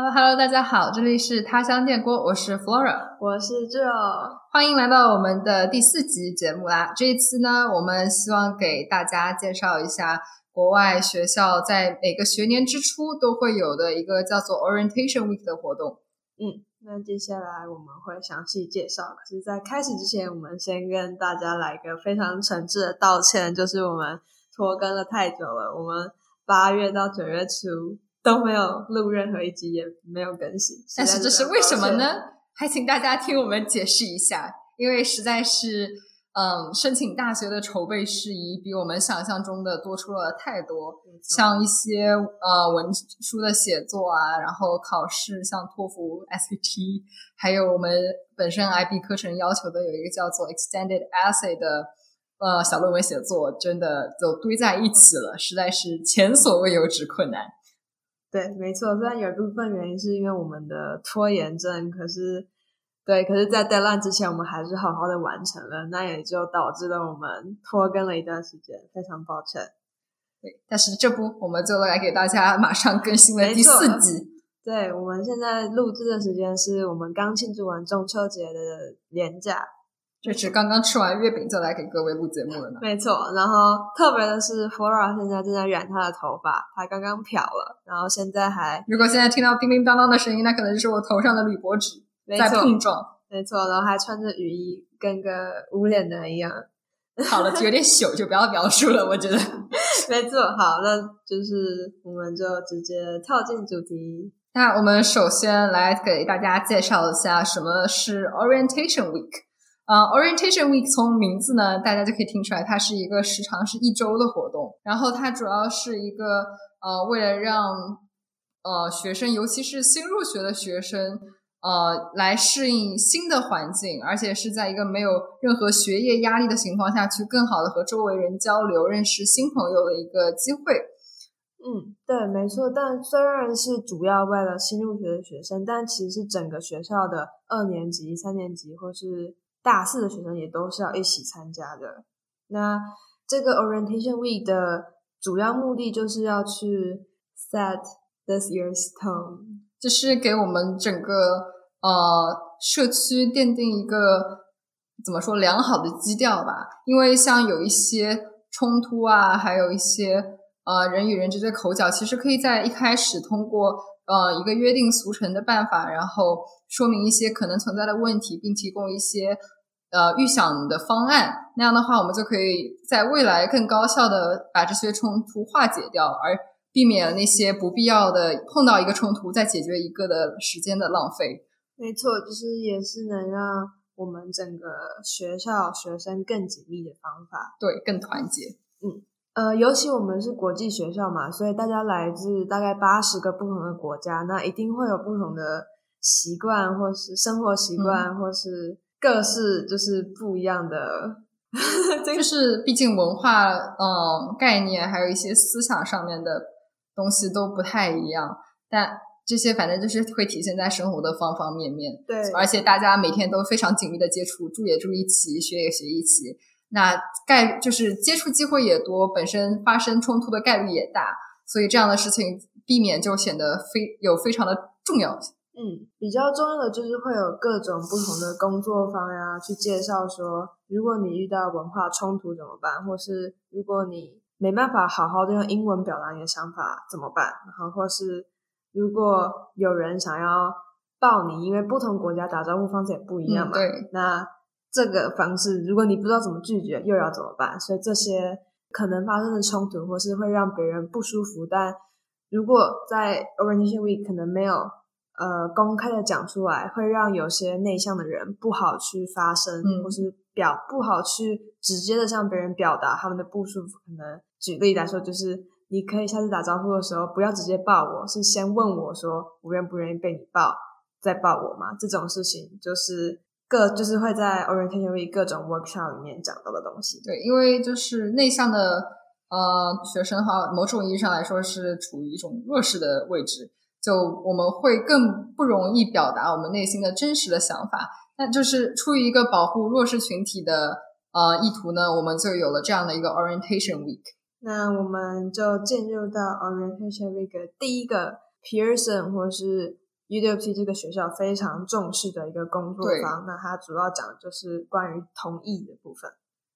Hello Hello，大家好，这里是他乡电锅，我是 Flora，我是 Joe，欢迎来到我们的第四集节目啦。这一次呢，我们希望给大家介绍一下国外学校在每个学年之初都会有的一个叫做 Orientation Week 的活动。嗯，那接下来我们会详细介绍。可是，在开始之前，我们先跟大家来一个非常诚挚的道歉，就是我们拖更了太久了，我们八月到九月初。都没有录任何一集，也没有更新。但是这是为什么呢？还请大家听我们解释一下。因为实在是，嗯，申请大学的筹备事宜比我们想象中的多出了太多。像一些呃文书的写作啊，然后考试，像托福、SAT，还有我们本身 IB 课程要求的有一个叫做 Extended Essay 的呃小论文写作，真的就堆在一起了，实在是前所未有之困难。对，没错。虽然有一部分原因是因为我们的拖延症，可是，对，可是，在 deadline 之前，我们还是好好的完成了。那也就导致了我们拖更了一段时间，非常抱歉。对，但是这不，我们就来给大家马上更新了第四集。对，我们现在录制的时间是我们刚庆祝完中秋节的年假。就是刚刚吃完月饼就来给各位录节目了呢。没错，然后特别的是，Flora 现在正在染她的头发，她刚刚漂了，然后现在还……如果现在听到叮叮当当的声音，那可能就是我头上的铝箔纸在碰撞。没错，然后还穿着雨衣，跟个无脸男一样。好了，有点 糗，就不要描述了。我觉得 没错。好，那就是我们就直接跳进主题。那我们首先来给大家介绍一下什么是 Orientation Week。呃，Orientation Week 从名字呢，大家就可以听出来，它是一个时长是一周的活动。然后它主要是一个呃，为了让呃学生，尤其是新入学的学生，呃，来适应新的环境，而且是在一个没有任何学业压力的情况下去，更好的和周围人交流，认识新朋友的一个机会。嗯，对，没错。但虽然是主要为了新入学的学生，但其实是整个学校的二年级、三年级或是大四的学生也都是要一起参加的。那这个 Orientation Week 的主要目的就是要去 set this year's tone，就是给我们整个呃社区奠定一个怎么说良好的基调吧。因为像有一些冲突啊，还有一些呃人与人之间的口角，其实可以在一开始通过呃一个约定俗成的办法，然后。说明一些可能存在的问题，并提供一些呃预想的方案。那样的话，我们就可以在未来更高效的把这些冲突化解掉，而避免那些不必要的碰到一个冲突再解决一个的时间的浪费。没错，就是也是能让我们整个学校学生更紧密的方法。对，更团结。嗯，呃，尤其我们是国际学校嘛，所以大家来自大概八十个不同的国家，那一定会有不同的。习惯，或是生活习惯，或是各式就是不一样的，就是毕竟文化嗯概念，还有一些思想上面的东西都不太一样。但这些反正就是会体现在生活的方方面面。对，而且大家每天都非常紧密的接触，住也住一起，学也学一起，那概就是接触机会也多，本身发生冲突的概率也大，所以这样的事情避免就显得非有非常的重要性。嗯，比较重要的就是会有各种不同的工作方呀，去介绍说，如果你遇到文化冲突怎么办，或是如果你没办法好好的用英文表达你的想法怎么办，然后或是如果有人想要抱你，因为不同国家打招呼方式也不一样嘛，对，那这个方式如果你不知道怎么拒绝，又要怎么办？所以这些可能发生的冲突，或是会让别人不舒服，但如果在 Orientation Week 可能没有。呃，公开的讲出来会让有些内向的人不好去发声，或是表不好去直接的向别人表达他们的不舒服。可能举例来说，就是你可以下次打招呼的时候不要直接抱我，是先问我说我愿不愿意被你抱，再抱我嘛。这种事情就是各就是会在 orientation week 各种 workshop 里面讲到的东西。对，因为就是内向的呃学生哈，某种意义上来说是处于一种弱势的位置。就我们会更不容易表达我们内心的真实的想法，那就是出于一个保护弱势群体的呃意图呢，我们就有了这样的一个 Orientation Week。那我们就进入到 Orientation Week 第一个 Pearson 或是 UWC 这个学校非常重视的一个工作对坊。那它主要讲的就是关于同意的部分。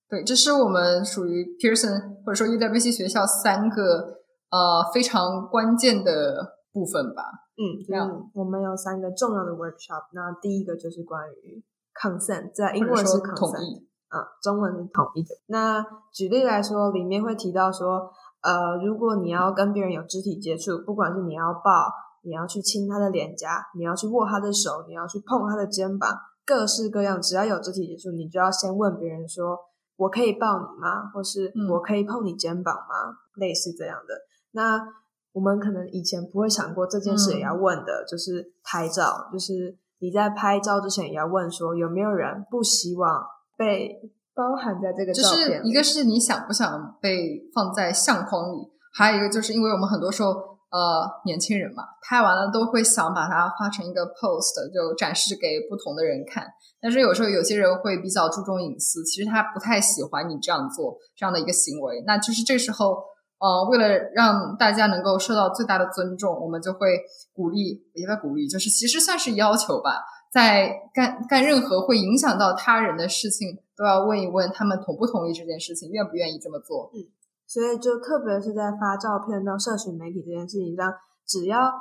对，这是我们属于 Pearson 或者说 UWC 学校三个呃非常关键的部分吧。嗯，这样就是我们有三个重要的 workshop。那第一个就是关于 consent，在英文是说统 consent，一，啊，中文是同意的。那举例来说，里面会提到说，呃，如果你要跟别人有肢体接触，不管是你要抱，你要去亲他的脸颊，你要去握他的手，你要去碰他的肩膀，各式各样，只要有肢体接触，你就要先问别人说：“我可以抱你吗？”或是嗯我可以碰你肩膀吗？类似这样的。那我们可能以前不会想过这件事也嗯要问的，就是拍照，就是你在拍照之前也要问说有没有人不希望被包含在这个就是照片里。一个是你想不想被放在相框里，还有一个就是因为我们很多时候呃年轻人嘛，拍完了都会想把它发成一个 post，就展示给不同的人看。但是有时候有些人会比较注重隐私，其实他不太喜欢你这样做这样的一个行为。那就是这时候，呃，为了让大家能够受到最大的尊重，我们就会鼓励，也不要鼓励，就是其实算是要求吧，在干干任何会影响到他人的事情，都要问一问他们同不同意这件事情，愿不愿意这么做。嗯所以就特别是在发照片到社群媒体这件事情上，只要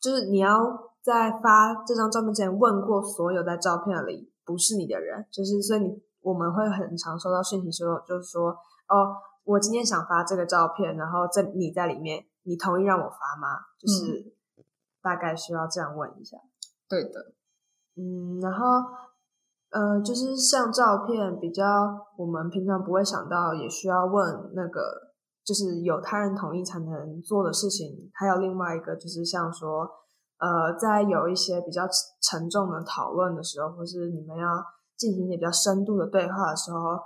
就是你要在发这张照片之前问过所有在照片里不是你的人，就是所以你我们会很常收到讯息说，就是说哦，我今天想发这个照片，然后在你在里面，你同意让我发吗？就是大概需要这样问一下。对的，嗯，然后呃，就是像照片比较我们平常不会想到，也需要问那个，就是有他人同意才能做的事情。还有另外一个就是像说，呃，在有一些比较沉重的讨论的时候，或是你们要进行一些比较深度的对话的时候，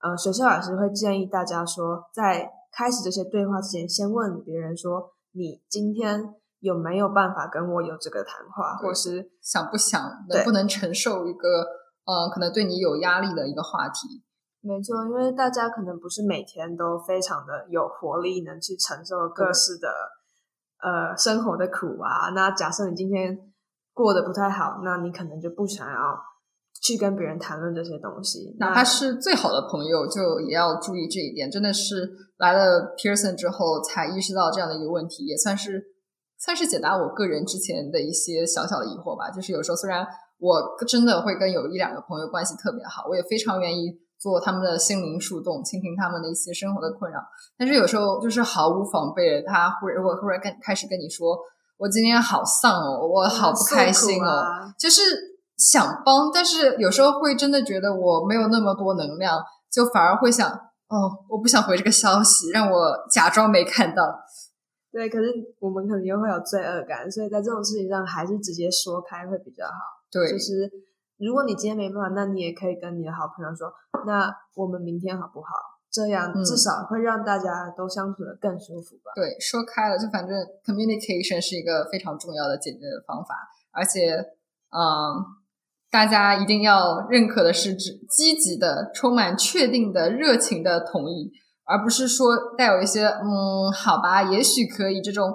呃，学校老师会建议大家说，在开始这些对话之前，先问别人说，你今天有没有办法跟我有这个谈话，或是想不想能对不能承受一个呃可能对你有压力的一个话题？没错，因为大家可能不是每天都非常的有活力，能去承受各式的呃生活的苦啊。那假设你今天过得不太好，那你可能就不想要去跟别人谈论这些东西，哪怕是最好的朋友，就也要注意这一点。真的是来了 Pearson 之后才意识到这样的一个问题，也算是算是解答我个人之前的一些小小的疑惑吧。就是有时候虽然我真的会跟有一两个朋友关系特别好，我也非常愿意做他们的心灵树洞，倾听他们的一些生活的困扰，但是有时候就是毫无防备的，他忽然如果忽然跟开始跟你说，我今天好丧哦，我好不开心哦，就是想帮，但是有时候会真的觉得我没有那么多能量，就反而会想，哦，我不想回这个消息，让我假装没看到。对，可是我们可能又会有罪恶感，所以在这种事情上还是直接说开会比较好。对，就是如果你今天没办法，那你也可以跟你的好朋友说，那我们明天好不好？这样嗯至少会让大家都相处的更舒服吧。对，说开了，就反正 communication 是一个非常重要的解决的方法，而且，嗯，大家一定要认可的是指积极的、充满确定的、热情的同意，而不是说带有一些嗯，好吧，也许可以这种，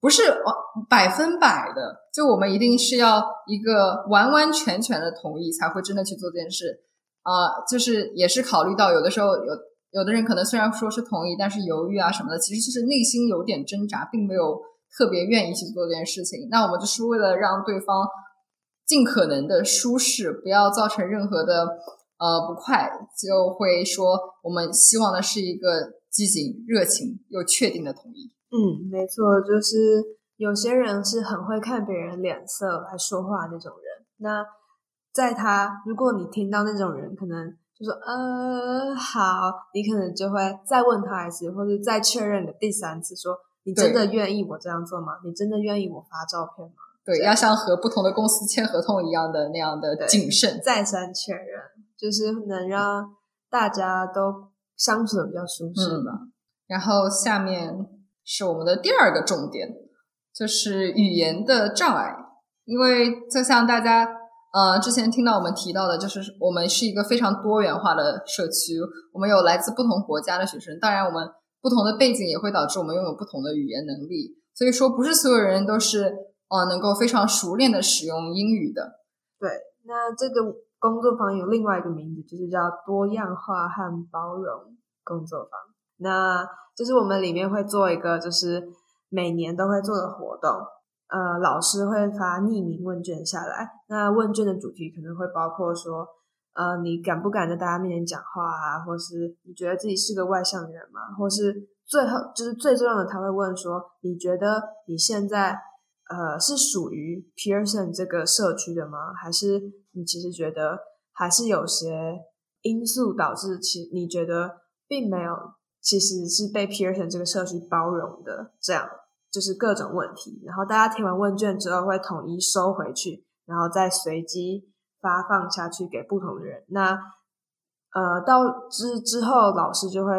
不是完百分百的，就我们一定是要一个完完全全的同意，才会真的去做这件事。啊、就是也是考虑到有的时候有有的人可能虽然说是同意，但是犹豫啊什么的，其实就是内心有点挣扎，并没有特别愿意去做这件事情。那我们就是为了让对方尽可能的舒适，不要造成任何的呃不快，就会说我们希望的是一个积极、热情又确定的同意。嗯，没错，就是有些人是很会看别人脸色来说话那种人。那在他，如果你听到那种人，可能就说呃好，你可能就会再问他一次，或者再确认的第三次说，你真的愿意我这样做吗？你真的愿意我发照片吗？对，要像和不同的公司签合同一样的那样的谨慎。再三确认，就是能让大家都相处的比较舒适吧。然后下面是我们的第二个重点，就是语言的障碍。因为就像大家呃之前听到我们提到的，就是我们是一个非常多元化的社区，我们有来自不同国家的学生，当然我们不同的背景也会导致我们拥有不同的语言能力。所以说，不是所有人都是呃能够非常熟练的使用英语的。对，那这个工作坊有另外一个名字，就是叫多样化和包容工作坊。那就是我们里面会做一个，就是每年都会做的活动。呃，老师会发匿名问卷下来，那问卷的主题可能会包括说，呃，你敢不敢在大家面前讲话啊？或是你觉得自己是个外向的人吗？或是最后就是最重要的，他会问说，你觉得你现在呃是属于 Pearson 这个社区的吗？还是你其实觉得还是有些因素导致其你觉得并没有，其实是被 Pearson 这个社区包容的这样。就是各种问题，然后大家填完问卷之后会统一收回去，然后再随机发放下去给不同的人。那呃，到之之后，老师就会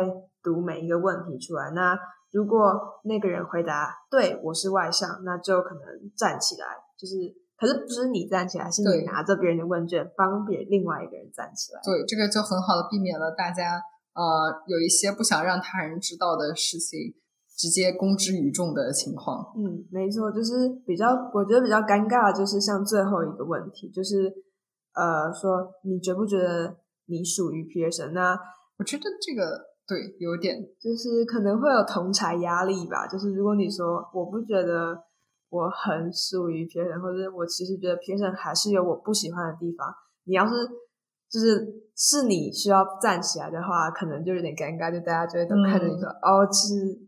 读每一个问题出来。那如果那个人回答对，我是外向，那就可能站起来。就是，可是不是你站起来，是你拿着别人的问卷帮别另外一个人站起来。对，这个就很好的避免了大家呃有一些不想让他人知道的事情。直接公之于众的情况，嗯，没错，就是比较，我觉得比较尴尬，就是像最后一个问题，就是呃，说你觉不觉得你属于 Pearson？那我觉得这个对，有点，就是可能会有同才压力吧。就是如果你说我不觉得我很属于 Pearson，或者我其实觉得 Pearson 还是有我不喜欢的地方，你要是就是是你需要站起来的话，可能就有点尴尬，就大家就会都看着你说，哦，其实。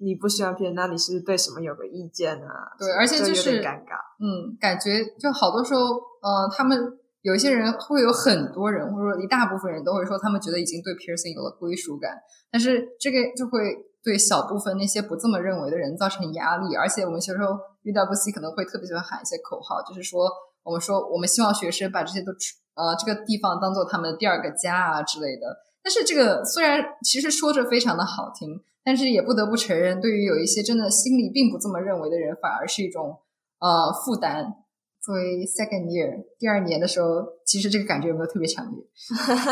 你不喜欢别人，那你是对什么有个意见啊？对，而且就是尴尬。嗯，感觉就好多时候，呃，他们有一些人会有很多人，或者说一大部分人都会说，他们觉得已经对 Pearson 有了归属感，但是这个就会对小部分那些不这么认为的人造成压力。而且我们有时候 UWC 可能会特别喜欢喊一些口号，就是说，我们说我们希望学生把这些都呃这个地方当做他们的第二个家啊之类的。但是这个虽然其实说着非常的好听。但是也不得不承认，对于有一些真的心里并不这么认为的人，反而是一种呃负担。作为 second year 第二年的时候，其实这个感觉有没有特别强烈？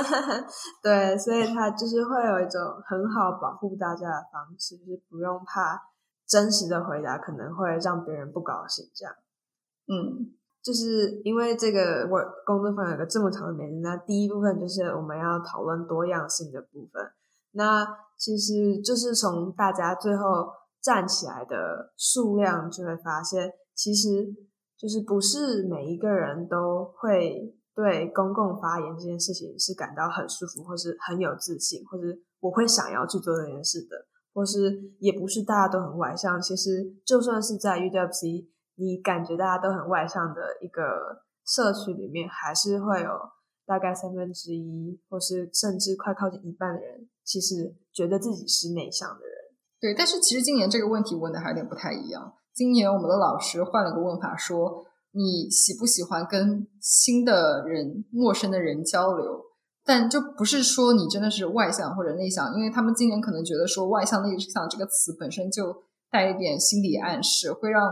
对，所以他就是会有一种很好保护大家的方式，就是不用怕真实的回答可能会让别人不高兴。这样，嗯，就是因为这个我工作坊有个这么长的名字，那第一部分就是我们要讨论多样性的部分，那。其实就是从大家最后站起来的数量，就会发现，其实就是不是每一个人都会对公共发言这件事情是感到很舒服，或是很有自信，或是我会想要去做这件事的，或是也不是大家都很外向。其实就算是在 UWC，你感觉大家都很外向的一个社区里面，还是会有大概三分之一，或是甚至快靠近一半的人。其实觉得自己是内向的人，对。但是其实今年这个问题问的还有点不太一样。今年我们的老师换了个问法，说你喜不喜欢跟新的人、陌生的人交流？但就不是说你真的是外向或者内向，因为他们今年可能觉得说外向、内向这个词本身就带一点心理暗示，会让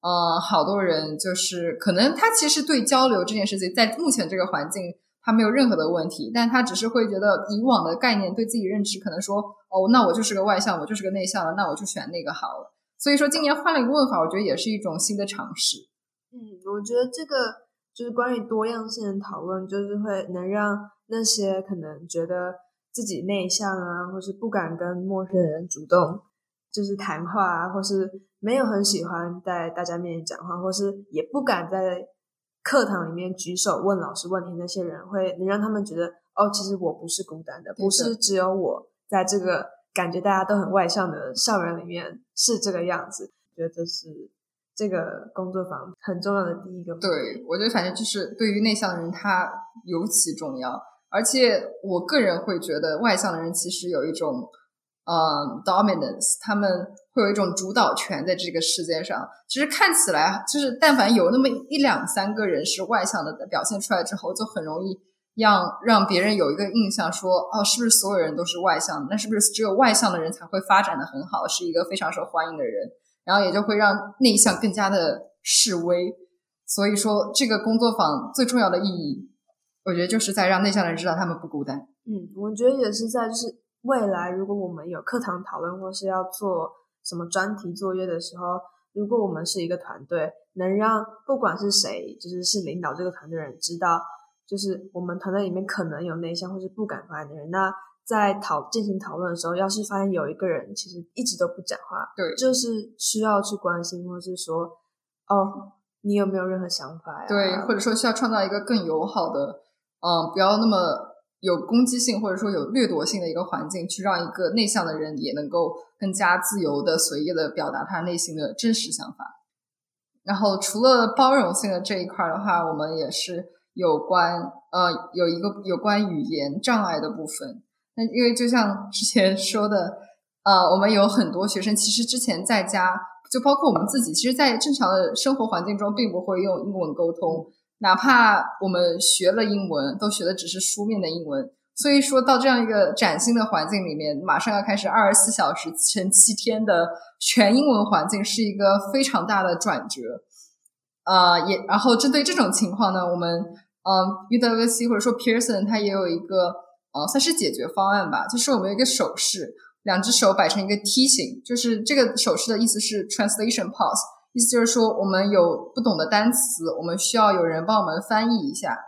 呃好多人就是可能他其实对交流这件事情，在目前这个环境。他没有任何的问题，但他只是会觉得以往的概念对自己认知可能说哦，那我就是个外向，我就是个内向了，那我就选那个好了。所以说今年换了一个问法，我觉得也是一种新的尝试。嗯，我觉得这个就是关于多样性的讨论，就是会能让那些可能觉得自己内向啊，或是不敢跟陌生人主动就是谈话啊，或是没有很喜欢在大家面前讲话，或是也不敢在。课堂里面举手问老师问题那些人，会能让他们觉得哦，其实我不是孤单的，不是只有我在这个感觉大家都很外向的校园里面是这个样子。觉得这是这个工作坊很重要的第一个。对，我觉得反正就是对于内向的人，他尤其重要。而且我个人会觉得，外向的人其实有一种。嗯，dominance，他们会有一种主导权在这个世界上。其实看起来，就是但凡有那么一两三个人是外向的，表现出来之后，就很容易让让别人有一个印象，说哦，是不是所有人都是外向？那是不是只有外向的人才会发展的很好，是一个非常受欢迎的人？然后也就会让内向更加的示威。所以说，这个工作坊最重要的意义，我觉得就是在让内向的人知道他们不孤单。嗯，我觉得也是在就是。未来，如果我们有课堂讨论或是要做什么专题作业的时候，如果我们是一个团队，能让不管是谁，就是是领导这个团队的人知道，就是我们团队里面可能有内向或是不敢发言的人，那在讨进行讨论的时候，要是发现有一个人其实一直都不讲话，对，就是需要去关心，或是说，哦，你有没有任何想法呀？对，或者说需要创造一个更友好的，嗯，不要那么。有攻击性或者说有掠夺性的一个环境，去让一个内向的人也能够更加自由的、随意的表达他内心的真实想法。然后，除了包容性的这一块的话，我们也是有关呃有一个有关语言障碍的部分。那因为就像之前说的，呃，我们有很多学生其实之前在家，就包括我们自己，其实，在正常的生活环境中，并不会用英文沟通。哪怕我们学了英文，都学的只是书面的英文，所以说到这样一个崭新的环境里面，马上要开始二十四小时乘七天的全英文环境，是一个非常大的转折。呃，也然后针对这种情况呢，我们呃 UWC 或者说 Pearson 它也有一个呃算是解决方案吧，就是我们有一个手势，两只手摆成一个梯形，就是这个手势的意思是 translation pause。意思就是说，我们有不懂的单词，我们需要有人帮我们翻译一下。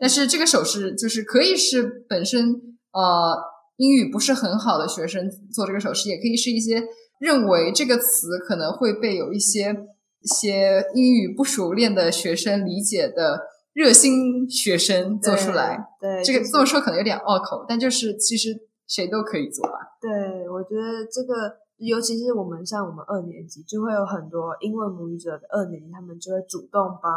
但是这个手势就是可以是本身呃英语不是很好的学生做这个手势，也可以是一些认为这个词可能会被有一些些英语不熟练的学生理解的热心学生做出来。对，这个这么说可能有点拗口，但就是其实谁都可以做吧。对，我觉得这个。尤其是我们像我们二年级，就会有很多英文母语者的二年级，他们就会主动帮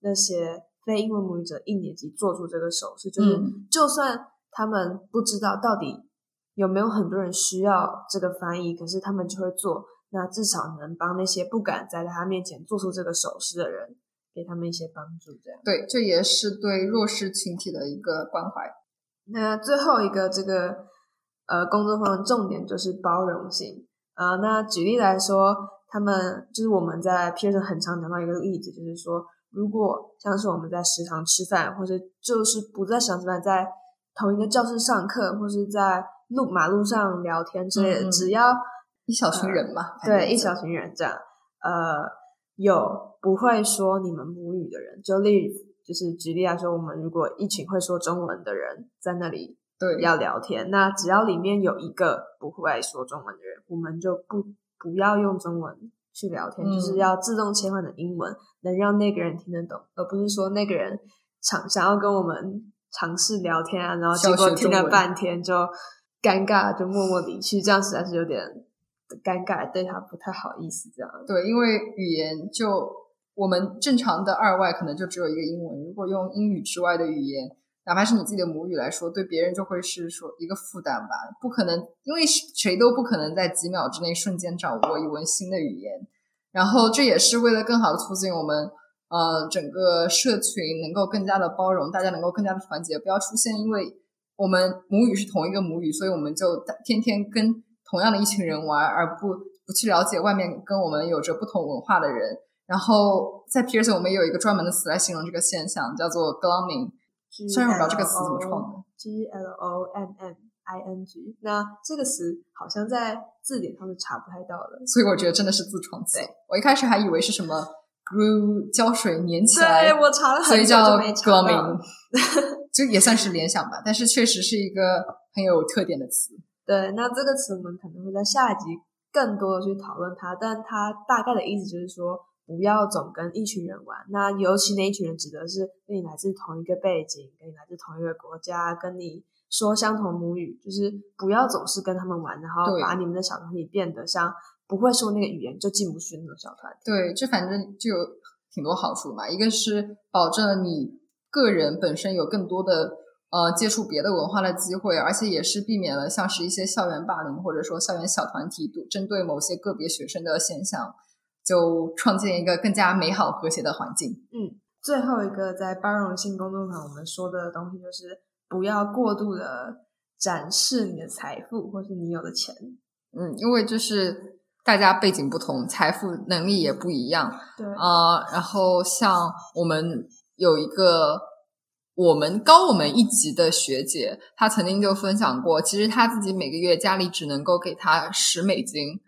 那些非英文母语者一年级做出这个手势，就是就算他们不知道到底有没有很多人需要这个翻译，可是他们就会做，那至少能帮那些不敢在他面前做出这个手势的人，给他们一些帮助。这样对，这也是对弱势群体的一个关怀。那最后一个这个呃工作坊的重点就是包容性。啊，那举例来说，他们就是我们在 Pearson 很常讲到一个例子，就是说，如果像是我们在食堂吃饭，或者就是不在食堂吃饭，在同一个教室上课，或是在路马路上聊天之类的，只要一小群人嘛，对，一小群人这样，呃，有不会说你们母语的人，就例就是举例来说，我们如果一群会说中文的人在那里。对，要聊天，那只要里面有一个不会说中文的人，我们就不不要用中文去聊天，就是要自动切换的英文，能让那个人听得懂，而不是说那个人想想要跟我们尝试聊天啊，然后结果听了半天就尴尬，就默默离去，这样实在是有点尴尬，对他不太好意思。这样对，因为语言就我们正常的二外可能就只有一个英文，如果用英语之外的语言。哪怕是你自己的母语来说，对别人就会是说一个负担吧。不可能，因为谁都不可能在几秒之内瞬间掌握一门新的语言。然后，这也是为了更好的促进我们呃整个社群能够更加的包容，大家能够更加的团结，不要出现因为我们母语是同一个母语，所以我们就天天跟同样的一群人玩，而不不去了解外面跟我们有着不同文化的人。然后，在 Pearson 我们也有一个专门的词来形容这个现象，叫做 glomming。虽然我不知道这个词怎么创的，G L O M M I N G。那这个词好像在字典上是查不太到的，所以我觉得真的是自创词。我一开始还以为是什么 glue 胶水粘起来，对我查了很久，所以叫 glomming，就也算是联想吧。但是确实是一个很有特点的词。对，那这个词我们可能会在下一集更多的去讨论它，但它大概的意思就是说。不要总跟一群人玩，那尤其那一群人指的是跟你来自同一个背景，跟你来自同一个国家，跟你说相同母语，就是不要总是跟他们玩，然后把你们的小团体变得像不会说那个语言就进不去那种小团体。对，这反正就有挺多好处嘛。一个是保证你个人本身有更多的呃接触别的文化的机会，而且也是避免了像是一些校园霸凌或者说校园小团体针对某些个别学生的现象。就创建一个更加美好和谐的环境。嗯，最后一个在包容性工作坊，我们说的东西就是不要过度的展示你的财富或是你有的钱。嗯，因为就是大家背景不同，财富能力也不一样。对啊，然后像我们有一个我们高我们一级的学姐，她曾经就分享过，其实她自己每个月家里只能够给她十美金。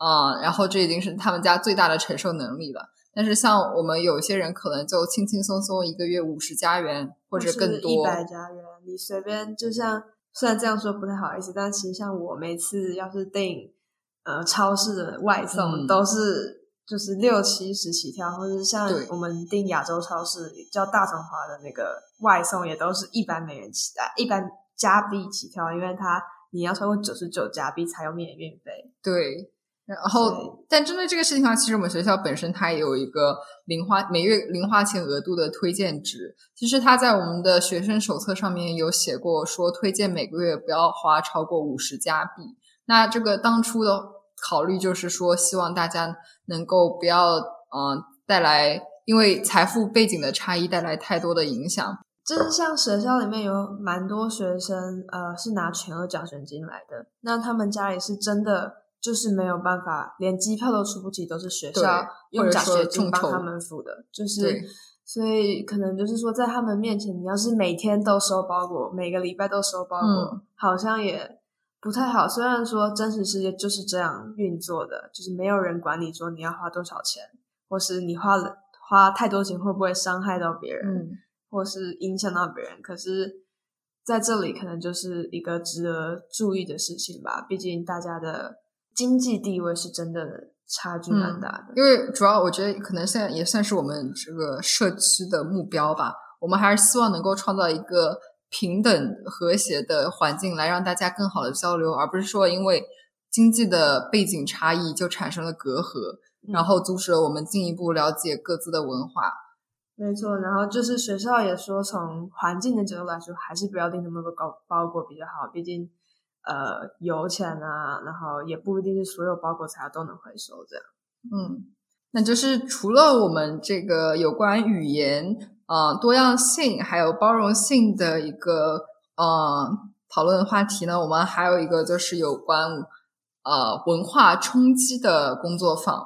啊、然后这已经是他们家最大的承受能力了。但是像我们有些人可能就轻轻松松一个月五十加元或者更多一多，百加元，你随便就像虽然这样说不太好意思，但其实像我每次要是订呃超市的外送，嗯都是就是六七十起跳，或者像我们订亚洲超市叫大中华的那个外送，也都是一百美元起啊，一百加币起跳，因为它你要超过九十九加币才有免运费。对。然后，但针对这个事情的话，其实我们学校本身它也有一个零花每月零花钱额度的推荐值。其实它在我们的学生手册上面有写过，说推荐每个月不要花超过五十加币。那这个当初的考虑就是说，希望大家能够不要嗯、呃带来因为财富背景的差异带来太多的影响。就是像学校里面有蛮多学生，呃，是拿全额奖学金来的，那他们家里是真的就是没有办法，连机票都出不起，都是学校用奖学金帮他们付的，就是对所以可能就是说，在他们面前，你要是每天都收包裹，每个礼拜都收包裹，嗯好像也不太好。虽然说真实世界就是这样运作的，就是没有人管你说你要花多少钱，或是你花了花太多钱会不会伤害到别人。嗯，或是影响到别人。可是在这里，可能就是一个值得注意的事情吧。毕竟大家的经济地位是真的差距蛮大的。因为主要我觉得可能现在也算是我们这个社区的目标吧。我们还是希望能够创造一个平等和谐的环境，来让大家更好的交流，而不是说因为经济的背景差异就产生了隔阂，嗯然后阻止了我们进一步了解各自的文化。没错，然后就是学校也说，从环境的角度来说，还是不要订那么多包包裹比较好。毕竟，呃，油钱啊，然后也不一定是所有包裹材料都能回收这样。嗯，那就是除了我们这个有关语言、呃多样性还有包容性的一个呃讨论话题呢，我们还有一个就是有关呃文化冲击的工作坊。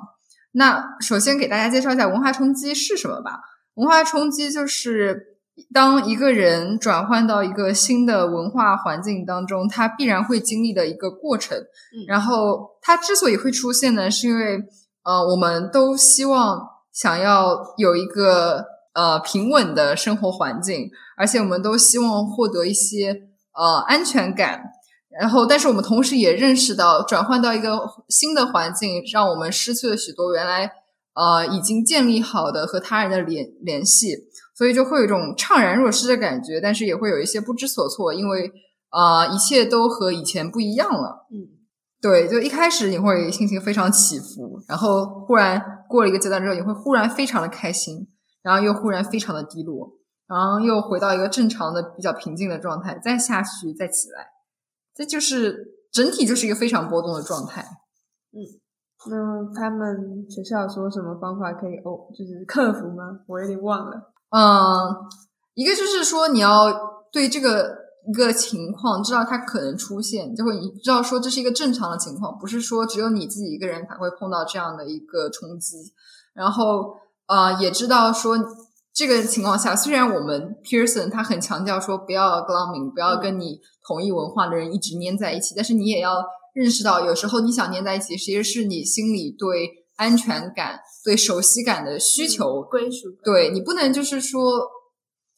那首先给大家介绍一下文化冲击是什么吧。文化冲击就是当一个人转换到一个新的文化环境当中，他必然会经历的一个过程。嗯然后它之所以会出现呢，是因为呃，我们都希望想要有一个呃平稳的生活环境，而且我们都希望获得一些呃安全感。然后，但是我们同时也认识到，转换到一个新的环境，让我们失去了许多原来呃已经建立好的和他人的联联系，所以就会有一种怅然若失的感觉，但是也会有一些不知所措，因为呃一切都和以前不一样了。嗯，对，就一开始你会心情非常起伏，然后忽然过了一个阶段之后，你会忽然非常的开心，然后又忽然非常的低落，然后又回到一个正常的比较平静的状态，再下去，再起来，这就是整体就是一个非常波动的状态。嗯那他们学校说什么方法可以哦，就是克服吗？我有点忘了。嗯，一个就是说你要对这个一个情况知道它可能出现，就会你知道说这是一个正常的情况，不是说只有你自己一个人才会碰到这样的一个冲击。然后呃，也知道说这个情况下，虽然我们 Pearson 他很强调说不要 glomming，不要跟你同一文化的人一直粘在一起，但是你也要认识到，有时候你想粘在一起，其实是你心里对安全感、对熟悉感的需求。归属感，对你不能就是说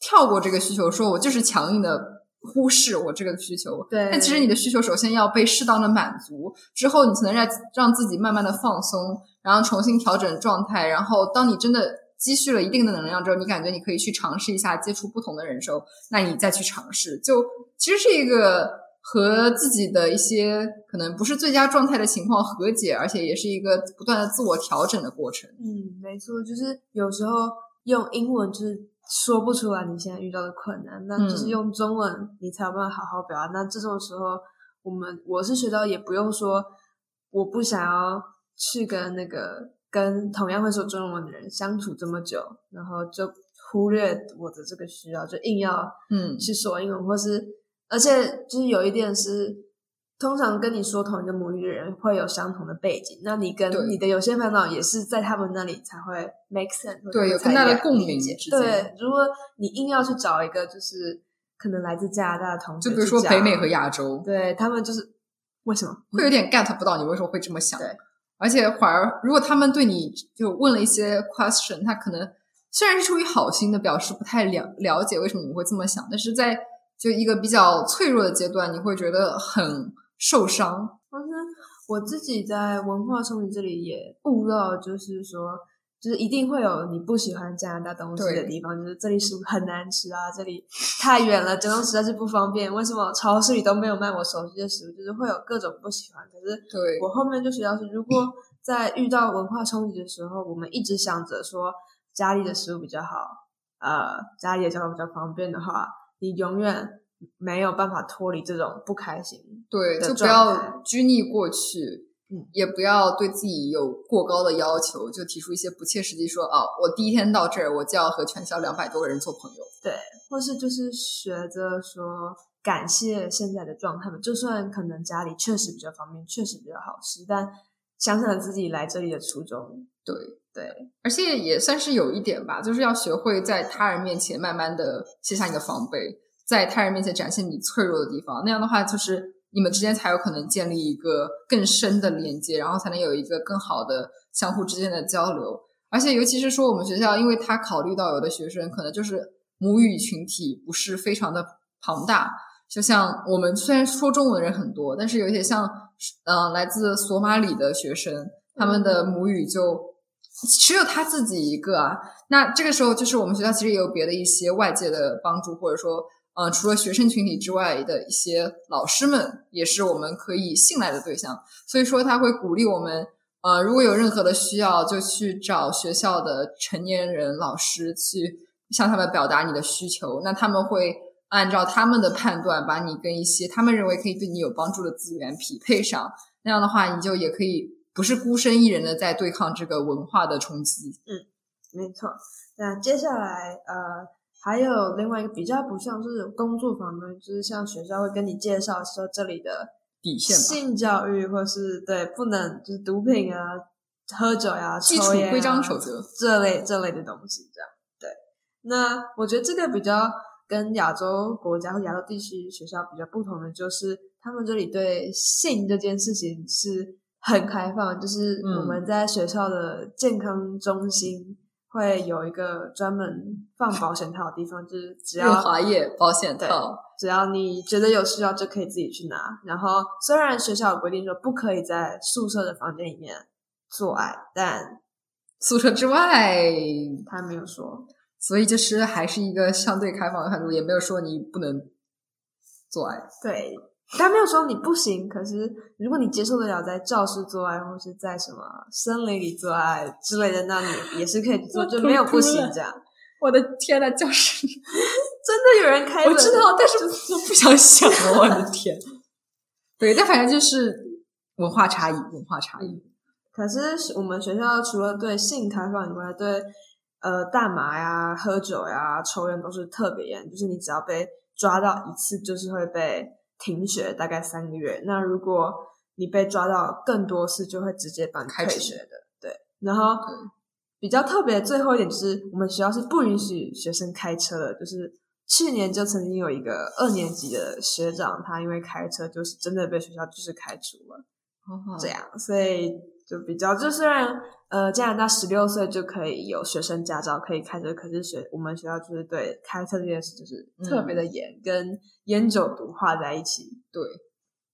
跳过这个需求，说我就是强硬的忽视我这个需求。对但其实你的需求首先要被适当的满足，之后你才能让让自己慢慢的放松，然后重新调整状态。然后当你真的积蓄了一定的能量之后，你感觉你可以去尝试一下接触不同的人时候，那你再去尝试，就其实是一个和自己的一些可能不是最佳状态的情况和解，而且也是一个不断的自我调整的过程。嗯，没错，就是有时候用英文就是说不出来你现在遇到的困难，那就是嗯用中文你才有办法好好表达。那这种时候，我们我是学到也不用说我不想要去跟那个跟同样会说中文的人相处这么久，然后就忽略我的这个需要，就硬要嗯去说英文，或是而且就是有一点是，通常跟你说同一个母语的人会有相同的背景，那你跟你的有些烦恼也是在他们那里才会 make sense，对有才更大的共鸣对，如果你硬要去找一个就是可能来自加拿大的同学就比如说北美和亚洲，对他们就是为什么？会有点 get 不到你为什么会这么想。对而且反而如果他们对你就问了一些 question，他可能虽然是出于好心的表示不太了了解为什么你会这么想，但是在就一个比较脆弱的阶段，你会觉得很受伤。但是我自己在文化冲击这里也悟到，就是说。就是一定会有你不喜欢加拿大东西的地方，就是这里食物很难吃啊，这里太远了，交通实在是不方便。为什么超市里都没有卖我熟悉的食物？就是会有各种不喜欢。可是我后面就学到是，如果在遇到文化冲击的时候，我们一直想着说家里的食物比较好，呃，家里的交通比较方便的话，你永远没有办法脱离这种不开心。对，就不要拘泥过去。嗯，也不要对自己有过高的要求，就提出一些不切实际，说哦，我第一天到这儿，我就要和全校两百多个人做朋友。对，或是就是学着说感谢现在的状态嘛，就算可能家里确实比较方便，确实比较好吃，但想想自己来这里的初衷。对对，而且也算是有一点吧，就是要学会在他人面前慢慢的卸下你的防备，在他人面前展现你脆弱的地方，那样的话就是。你们之间才有可能建立一个更深的连接，然后才能有一个更好的相互之间的交流。而且，尤其是说我们学校，因为他考虑到有的学生可能就是母语群体不是非常的庞大，就像我们虽然说中文的人很多，但是有一些像嗯来自索马里的学生，他们的母语就只有他自己一个啊。那这个时候，就是我们学校其实也有别的一些外界的帮助，或者说。嗯，除了学生群体之外的一些老师们，也是我们可以信赖的对象。所以说，他会鼓励我们，呃，如果有任何的需要，就去找学校的成年人老师去向他们表达你的需求。那他们会按照他们的判断，把你跟一些他们认为可以对你有帮助的资源匹配上。那样的话，你就也可以不是孤身一人的在对抗这个文化的冲击。嗯，没错。那接下来，呃。还有另外一个比较不像是工作坊的，就是像学校会跟你介绍说这里的底线，性教育或是对不能就是毒品啊、喝酒呀、抽烟规章守则这类这类的东西，这样对。那我觉得这个比较跟亚洲国家或亚洲地区学校比较不同的，就是他们这里对性这件事情是很开放，就是我们在学校的健康中心。会有一个专门放保险套的地方，就是只要滑液保险套，只要你觉得有需要就可以自己去拿。然后虽然学校有规定说不可以在宿舍的房间里面做爱，但宿舍之外他没有说，所以就是还是一个相对开放的态度，也没有说你不能做爱。对。他没有说你不行，可是如果你接受得了在教室做爱，或是在什么森林里做爱之类的，那你也是可以做，就没有不行这样。我的天呐，教室里真的有人开？我知道，但是我不想想了。我的天，对，但反正就是文化差异，文化差异。可是我们学校除了对性开放以外，对呃大麻呀、喝酒呀、抽烟都是特别严，就是你只要被抓到一次，就是会被。停学大概三个月，那如果你被抓到更多次，就会直接把你退学的。对，然后比较特别最后一点就是，我们学校是不允许学生开车的。就是去年就曾经有一个二年级的学长，他因为开车就是真的被学校就是开除了。这样，所以就比较就虽然。呃，加拿大十六岁就可以有学生驾照，可以开车。可是学我们学校就是对开车这件事就是特别的严，跟烟酒毒画在一起。对，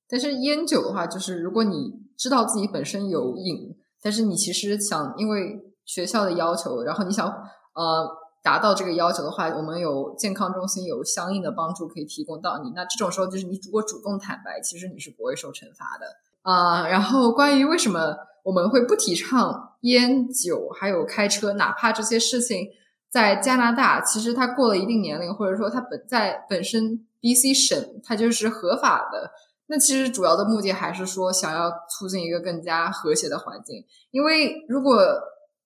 但是烟酒的话，就是如果你知道自己本身有瘾，但是你其实想因为学校的要求，然后你想呃达到这个要求的话，我们有健康中心有相应的帮助可以提供到你。那这种时候，就是你如果主动坦白，其实你是不会受惩罚的啊。然后关于为什么？我们会不提倡烟酒，还有开车，哪怕这些事情在加拿大，其实他过了一定年龄，或者说他本在本身 BC 省，它就是合法的。那其实主要的目的还是说，想要促进一个更加和谐的环境。因为如果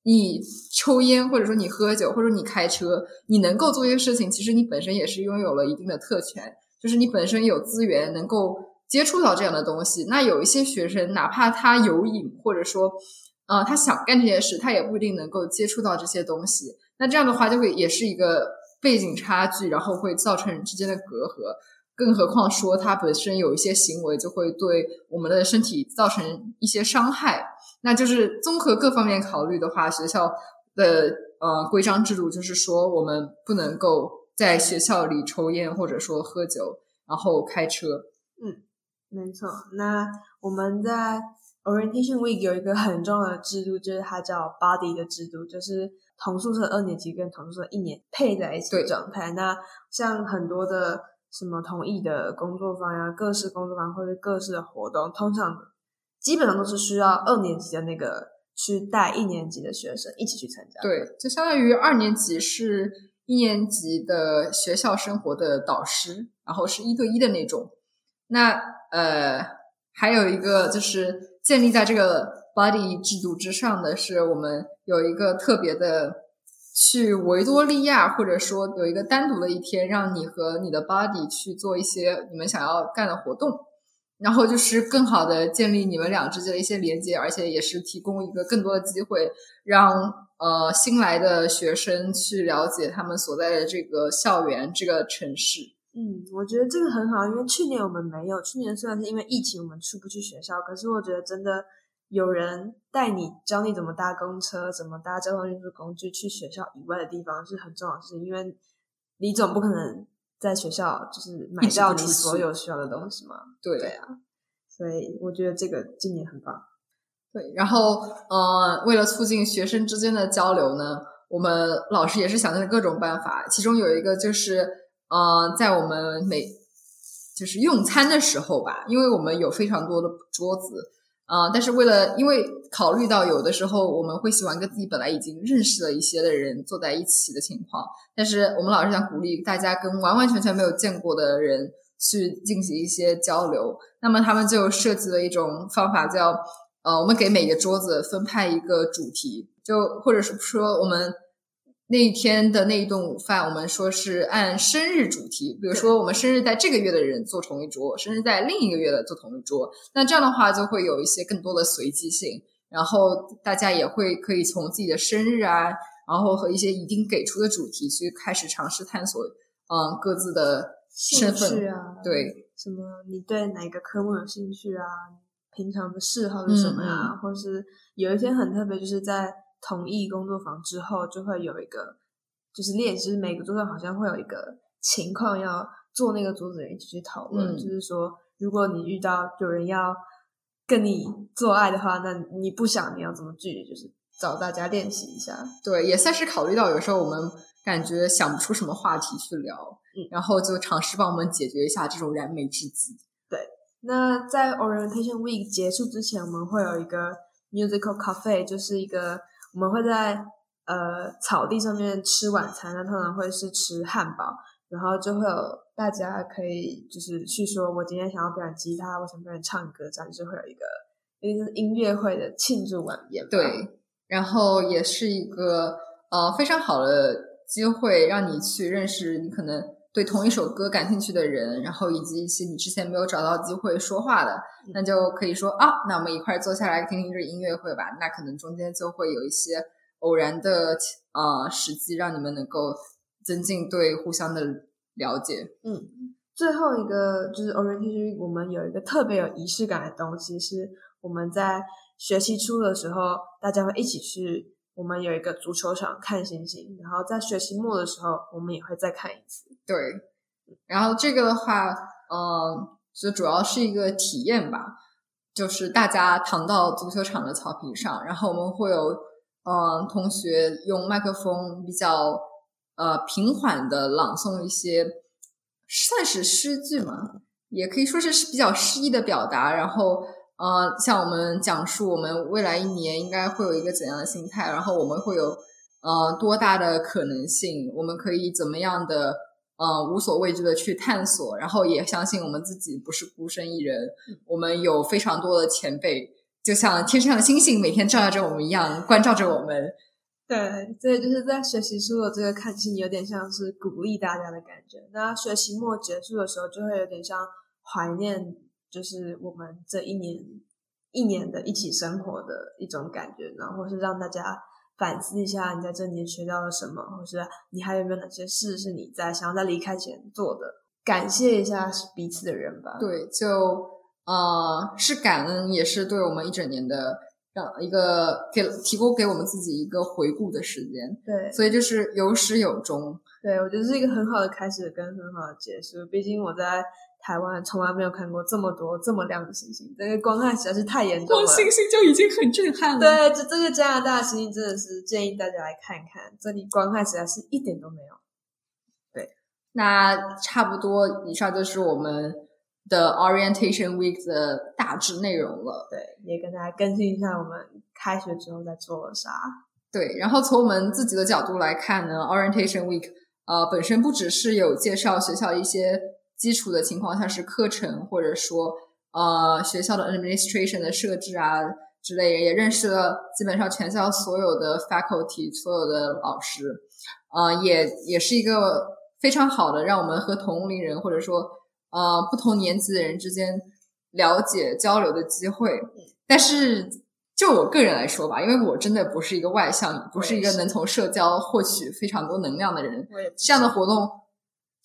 你抽烟，或者说你喝酒，或者你开车，你能够做一些事情，其实你本身也是拥有了一定的特权，就是你本身有资源能够。接触到这样的东西，那有一些学生，哪怕他有瘾，或者说，呃，他想干这件事，他也不一定能够接触到这些东西。那这样的话，就会也是一个背景差距，然后会造成人之间的隔阂。更何况说他本身有一些行为就会对我们的身体造成一些伤害。那就是综合各方面考虑的话，学校的呃规章制度就是说，我们不能够在学校里抽烟或者说喝酒，然后开车。嗯，没错。那我们在 Orientation Week 有一个很重要的制度，就是它叫 Body 的制度，就是同宿舍二年级跟同宿舍一年配在一起的状态。那像很多的什么同意的工作坊呀、各式工作坊或者各式的活动，通常。基本上都是需要二年级的那个去带一年级的学生一起去参加。对，就相当于二年级是一年级的学校生活的导师，然后是一对一的那种。那呃，还有一个就是建立在这个 body 制度之上的是，我们有一个特别的去维多利亚，或者说有一个单独的一天，让你和你的 body 去做一些你们想要干的活动。然后就是更好的建立你们俩之间的一些连接，而且也是提供一个更多的机会，让呃新来的学生去了解他们所在的这个校园、这个城市。嗯，我觉得这个很好，因为去年我们没有，去年虽然是因为疫情我们出不去学校，可是我觉得真的有人带你教你怎么搭公车、怎么搭交通运输工具去学校以外的地方是很重要的事，因为你总不可能。在学校就是买到你所有需要的东西嘛？对对啊，所以我觉得这个今年很棒。对，然后呃，为了促进学生之间的交流呢，我们老师也是想尽了各种办法。其中有一个就是呃，在我们每就是用餐的时候吧，因为我们有非常多的桌子。呃，但是为了，因为考虑到有的时候我们会喜欢跟自己本来已经认识了一些的人坐在一起的情况，但是我们老师想鼓励大家跟完完全全没有见过的人去进行一些交流，那么他们就设计了一种方法，叫呃，我们给每个桌子分派一个主题，就或者是说我们。那一天的那一顿午饭，我们说是按生日主题，比如说我们生日在这个月的人坐同一桌，生日在另一个月的坐同一桌。那这样的话就会有一些更多的随机性，然后大家也会可以从自己的生日啊，然后和一些已经给出的主题去开始尝试探索，嗯，各自的身份啊，对，什么你对哪个科目有兴趣啊？平常的嗜好是什么呀？或是有一天很特别，就是在。同意工作坊之后，就会有一个就是练习，每个桌上好像会有一个情况要做那个桌子人一起去讨论。就是说，如果你遇到有人要跟你做爱的话，那你不想你要怎么拒绝？就是找大家练习一下。对，也算是考虑到有时候我们感觉想不出什么话题去聊，嗯，然后就尝试帮我们解决一下这种燃眉之急。对，那在 Orientation Week 结束之前，我们会有一个 Musical Cafe，就是一个。我们会在呃草地上面吃晚餐，那通常会是吃汉堡，然后就会有大家可以就是去说，我今天想要表演吉他，我想表演唱歌，这样就会有一个一个音乐会的庆祝晚宴。对，然后也是一个呃非常好的机会，让你去认识你可能对同一首歌感兴趣的人，然后以及一些你之前没有找到机会说话的。那就可以说啊，那我们一块坐下来听听这音乐会吧。那可能中间就会有一些偶然的呃时机，让你们能够增进对互相的了解。嗯，最后一个就是 orientation，我们有一个特别有仪式感的东西，是我们在学期初的时候，大家会一起去，我们有一个足球场看星星。然后在学期末的时候，我们也会再看一次。对，然后这个的话，嗯。就主要是一个体验吧，就是大家躺到足球场的草坪上，然后我们会有嗯同学用麦克风比较呃平缓的朗诵一些算是诗句嘛，也可以说是比较诗意的表达，然后呃向我们讲述我们未来一年应该会有一个怎样的心态，然后我们会有呃多大的可能性，我们可以怎么样的。呃，无所畏惧的去探索，然后也相信我们自己不是孤身一人，我们有非常多的前辈，就像天上的星星每天照耀着我们一样，关照着我们。对，所以就是在学习书的这个看戏，有点像是鼓励大家的感觉。那学期末结束的时候，就会有点像怀念，就是我们这一年一年的一起生活的一种感觉，然后是让大家。反思一下，你在这年学到了什么，或是你还有没有哪些事是你在想要在离开前做的？感谢一下彼此的人吧。对，就呃是感恩，也是对我们一整年的让一个给提供给我们自己一个回顾的时间。对，所以就是有始有终。对我觉得是一个很好的开始跟很好的结束。毕竟我在台湾从来没有看过这么多这么亮的星星，这个光害实在是太严重了。光星星就已经很震撼了。对，这这个加拿大星星真的是建议大家来看看，这里光害实在是一点都没有。对那差不多，以上就是我们的 Orientation Week 的大致内容了。对，也跟大家更新一下我们开学之后在做了啥。对，然后从我们自己的角度来看呢，Orientation Week 呃本身不只是有介绍学校一些基础的情况，像是课程或者说呃学校的 administration 的设置啊之类，也认识了基本上全校所有的 faculty 所有的老师，呃也也是一个。非常好的，让我们和同龄人或者说呃不同年级的人之间了解交流的机会。但是就我个人来说吧，因为我真的不是一个外向，不是一个能从社交获取非常多能量的人。这样的活动，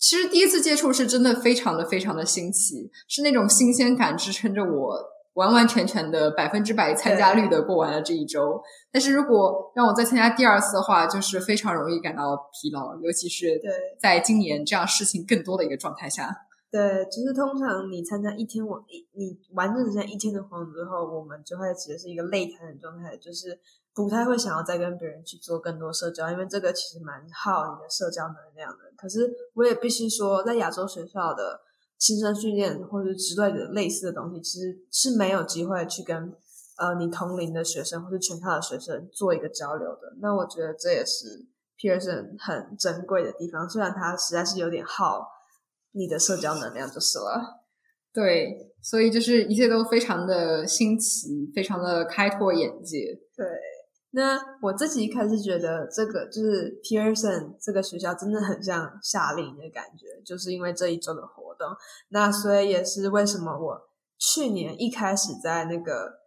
其实第一次接触是真的非常的非常的新奇，是那种新鲜感支撑着我。完完全全的百分之百参加率的过完了这一周，但是如果让我再参加第二次的话，就是非常容易感到疲劳，尤其是在今年这样事情更多的一个状态下。对，就是通常你参加一天我你你完整参加一天的活动之后，我们就会其实是一个累瘫的状态，就是不太会想要再跟别人去做更多社交，因为这个其实蛮耗你的社交能量的。可是我也必须说，在亚洲学校的。新生训练或者之类的类似的东西，其实是没有机会去跟呃你同龄的学生或者全校的学生做一个交流的。那我觉得这也是 Pearson 很珍贵的地方，虽然它实在是有点耗你的社交能量就是了。对，所以就是一切都非常的新奇，非常的开拓眼界。对。那我自己一开始觉得这个就是 Pearson 这个学校真的很像夏令营的感觉，就是因为这一周的活动。那所以也是为什么我去年一开始在那个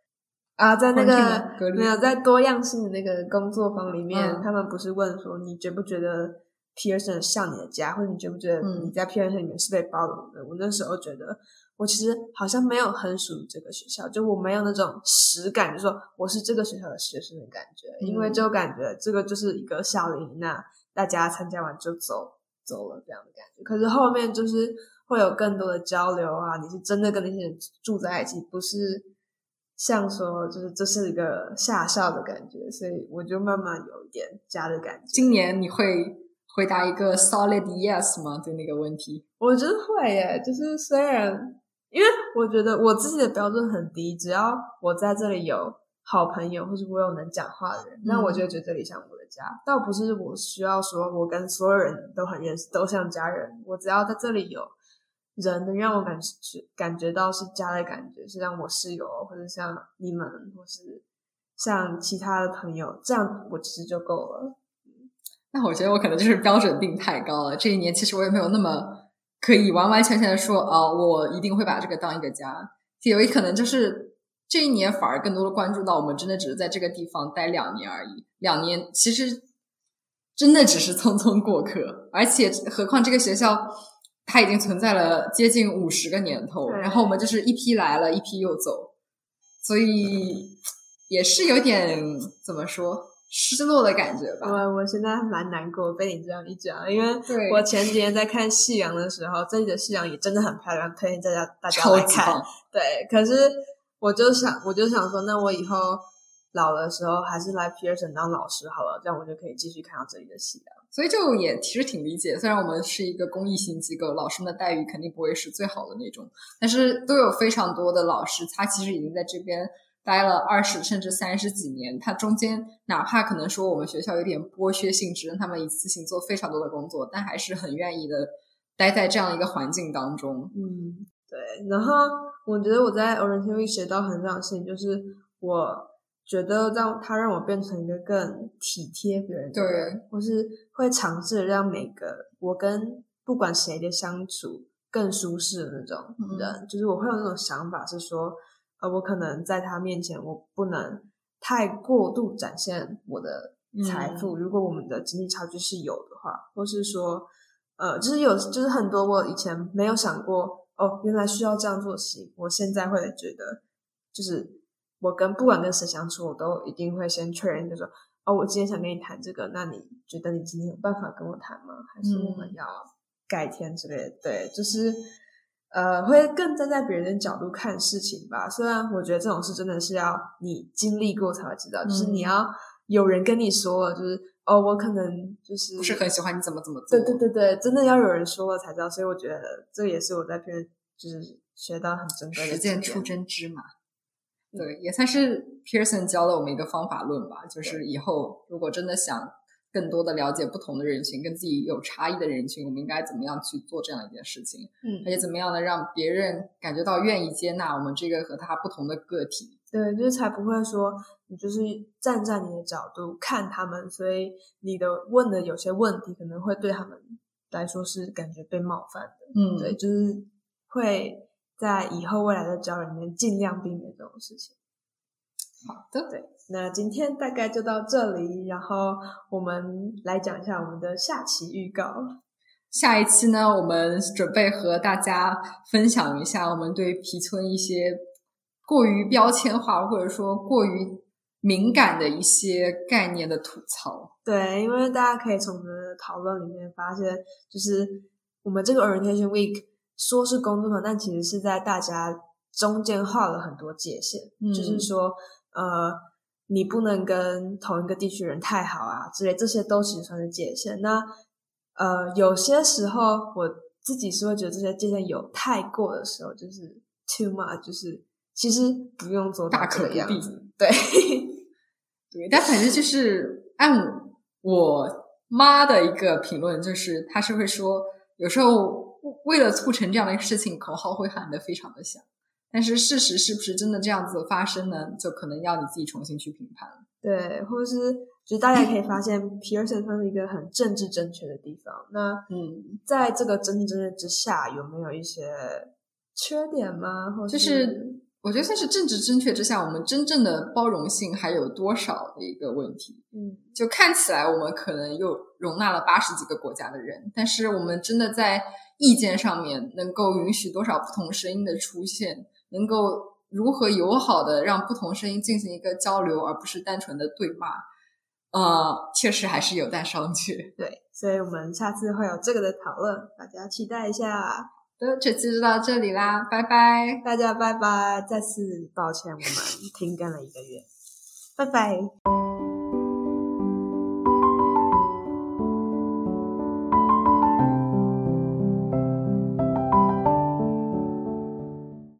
啊，在那个没有在多样性的那个工作坊里面，他们不是问说你觉不觉得 Pearson 像你的家，或者你觉不觉得你在 Pearson 里面是被包容的？我那时候觉得。我其实好像没有很属于这个学校，就我没有那种实感，就说我是这个学校的学生的感觉，因为就感觉这个就是一个校令营，那大家参加完就走走了这样的感觉。可是后面就是会有更多的交流啊，你是真的跟那些人住在一起，不是像说就是这是一个下校的感觉，所以我就慢慢有一点家的感觉。今年你会回答一个 solid yes 吗？对那个问题，我觉得会耶，就是虽然。因为我觉得我自己的标准很低，只要我在这里有好朋友，或者我有能讲话的人，那我就觉得这里像我的家。倒不是我需要说我跟所有人都很认识，都像家人。我只要在这里有人能让我感觉感觉到是家的感觉，是像我室友，或者像你们，或是像其他的朋友，这样我其实就够了。那我觉得我可能就是标准定太高了。这一年其实我也没有那么。可以完完全全的说，啊，我一定会把这个当一个家。有一可能就是这一年反而更多的关注到，我们真的只是在这个地方待两年而已。两年其实真的只是匆匆过客，而且何况这个学校它已经存在了接近五十个年头，然后我们就是一批来了，一批又走，所以也是有点怎么说？失落的感觉吧。我我现在蛮难过，被你这样一讲，因为我前几天在看夕阳的时候，这里的夕阳也真的很漂亮，推荐大家大家来看。对，可是我就想，我就想说，那我以后老的时候还是来 Pearson 当老师好了，这样我就可以继续看到这里的夕阳。所以就也其实挺理解，虽然我们是一个公益性机构，老师们的待遇肯定不会是最好的那种，但是都有非常多的老师，他其实已经在这边。待了二十甚至三十几年，他中间哪怕可能说我们学校有点剥削性质，让他们一次性做非常多的工作，但还是很愿意的待在这样一个环境当中。嗯，对。然后我觉得我在 Orientation 学到很重要的事情，就是我觉得让他让我变成一个更体贴别人的人，或是会尝试让每个我跟不管谁的相处更舒适的那种人，就是我会有那种想法是说。呃，我可能在他面前，我不能太过度展现我的财富。如果我们的经济差距是有的话，或是说，呃，就是有就是很多我以前没有想过哦，原来需要这样做的事情，我现在会觉得，就是我跟不管跟谁相处，我都一定会先确认，就说哦，我今天想跟你谈这个，那你觉得你今天有办法跟我谈吗？还是我们要改天之类的？对，就是呃，会更站在别人的角度看事情吧。虽然我觉得这种事真的是要你经历过才会知道，就是你要有人跟你说了，就是哦，我可能就是不是很喜欢你怎么怎么做。对对对对，真的要有人说了才知道。所以我觉得这也是我在片就是学到很珍贵的实践出真知嘛。对，也算是 Pearson 教了我们一个方法论吧。就是以后如果真的想更多的了解不同的人群，跟自己有差异的人群，我们应该怎么样去做这样一件事情？嗯而且怎么样的让别人感觉到愿意接纳我们这个和他不同的个体。对，就是才不会说你就是站在你的角度看他们，所以你的问的有些问题可能会对他们来说是感觉被冒犯的。嗯对，就是会在以后未来的交流里面尽量避免这种事情。好的，对，那今天大概就到这里，然后我们来讲一下我们的下期预告。下一期呢，我们准备和大家分享一下我们对皮村一些过于标签化或者说过于敏感的一些概念的吐槽。对，因为大家可以从我们的讨论里面发现，就是我们这个 Orientation Week 说是工作坊，但其实是在大家中间画了很多界限，嗯就是说，呃，你不能跟同一个地区人太好啊之类，这些都其实算是界限。那呃，有些时候我自己是会觉得这些界限有太过的时候，就是 too much，就是其实不用做大可不必样子。对，对，但反正就是按我妈的一个评论，就是她是会说，有时候为了促成这样的一个事情，口号会喊得非常的响，但是事实是不是真的这样子发生呢？就可能要你自己重新去评判了。对，或者是就是大家也可以发现，Pearson 它是一个很政治正确的地方。那嗯，在这个政治正确之下，有没有一些缺点吗？或就是我觉得算是政治正确之下，我们真正的包容性还有多少的一个问题。嗯，就看起来我们可能又容纳了八十几个国家的人，但是我们真的在意见上面能够允许多少不同声音的出现，能够如何友好的让不同声音进行一个交流，而不是单纯的对骂，呃，确实还是有待商榷。对，所以我们下次会有这个的讨论，大家期待一下。这期就到这里啦，拜拜。大家拜拜！再次抱歉，我们停更了一个月，拜拜。